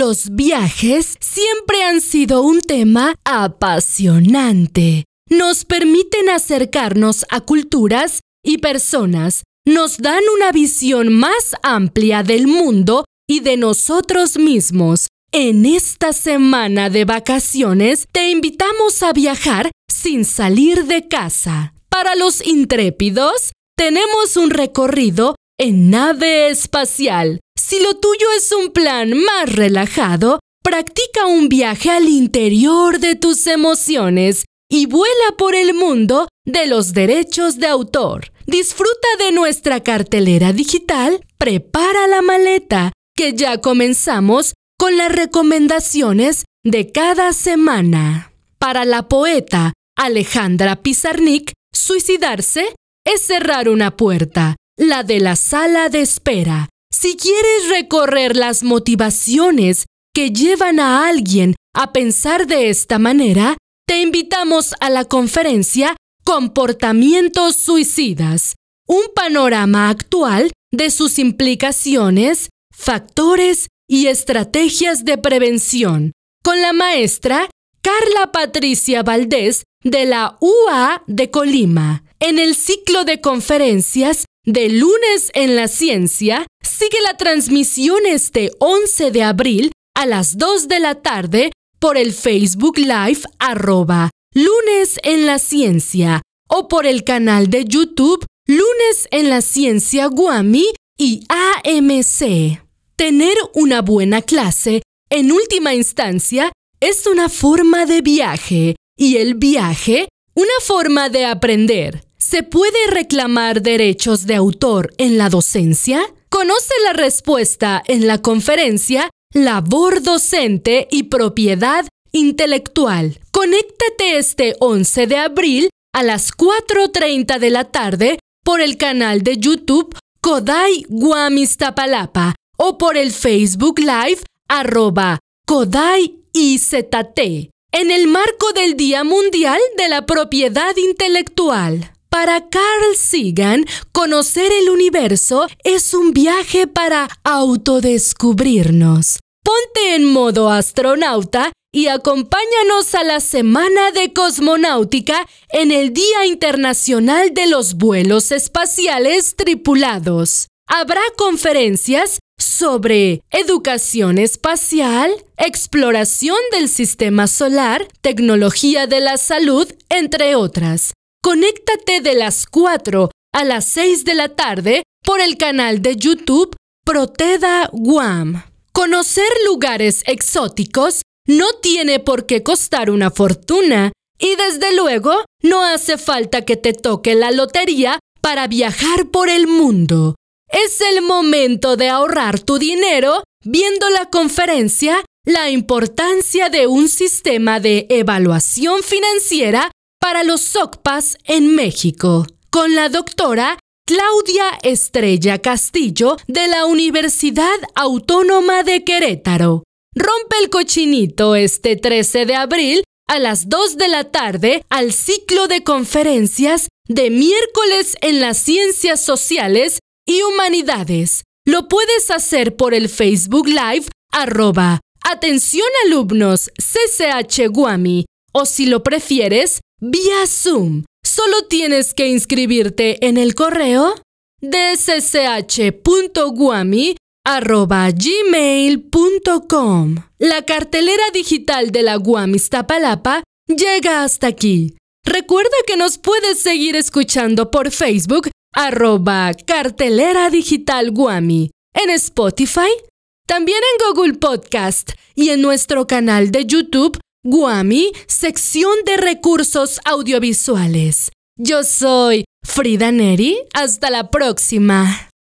Los viajes siempre han sido un tema apasionante. Nos permiten acercarnos a culturas y personas, nos dan una visión más amplia del mundo y de nosotros mismos. En esta semana de vacaciones te invitamos a viajar sin salir de casa. Para los intrépidos, tenemos un recorrido en nave espacial. Si lo tuyo es un plan más relajado, practica un viaje al interior de tus emociones y vuela por el mundo de los derechos de autor. Disfruta de nuestra cartelera digital, prepara la maleta, que ya comenzamos con las recomendaciones de cada semana. Para la poeta Alejandra Pizarnik, suicidarse es cerrar una puerta, la de la sala de espera. Si quieres recorrer las motivaciones que llevan a alguien a pensar de esta manera, te invitamos a la conferencia Comportamientos Suicidas, un panorama actual de sus implicaciones, factores y estrategias de prevención, con la maestra Carla Patricia Valdés de la UA de Colima. En el ciclo de conferencias de lunes en la ciencia, sigue la transmisión este 11 de abril a las 2 de la tarde por el Facebook Live arroba lunes en la ciencia o por el canal de YouTube lunes en la ciencia Guami y AMC. Tener una buena clase, en última instancia, es una forma de viaje y el viaje, una forma de aprender. ¿Se puede reclamar derechos de autor en la docencia? Conoce la respuesta en la conferencia Labor docente y propiedad intelectual. Conéctate este 11 de abril a las 4.30 de la tarde por el canal de YouTube Kodai Guamistapalapa o por el Facebook Live arroba Kodai IZT en el marco del Día Mundial de la Propiedad Intelectual. Para Carl Sagan, conocer el universo es un viaje para autodescubrirnos. Ponte en modo astronauta y acompáñanos a la Semana de Cosmonáutica en el Día Internacional de los Vuelos Espaciales Tripulados. Habrá conferencias sobre educación espacial, exploración del sistema solar, tecnología de la salud, entre otras. Conéctate de las 4 a las 6 de la tarde por el canal de YouTube Proteda Guam. Conocer lugares exóticos no tiene por qué costar una fortuna y desde luego no hace falta que te toque la lotería para viajar por el mundo. Es el momento de ahorrar tu dinero viendo la conferencia La importancia de un sistema de evaluación financiera para los SOCPAS en México, con la doctora Claudia Estrella Castillo de la Universidad Autónoma de Querétaro. Rompe el cochinito este 13 de abril a las 2 de la tarde al ciclo de conferencias de miércoles en las ciencias sociales y humanidades. Lo puedes hacer por el Facebook Live arroba Atención alumnos CCH Guami o si lo prefieres vía Zoom. Solo tienes que inscribirte en el correo dssh.guami.gmail.com. La cartelera digital de la Guami Iztapalapa llega hasta aquí. Recuerda que nos puedes seguir escuchando por Facebook arroba cartelera digital Guami, en Spotify, también en Google Podcast y en nuestro canal de YouTube Guami, sección de recursos audiovisuales. Yo soy Frida Neri. Hasta la próxima.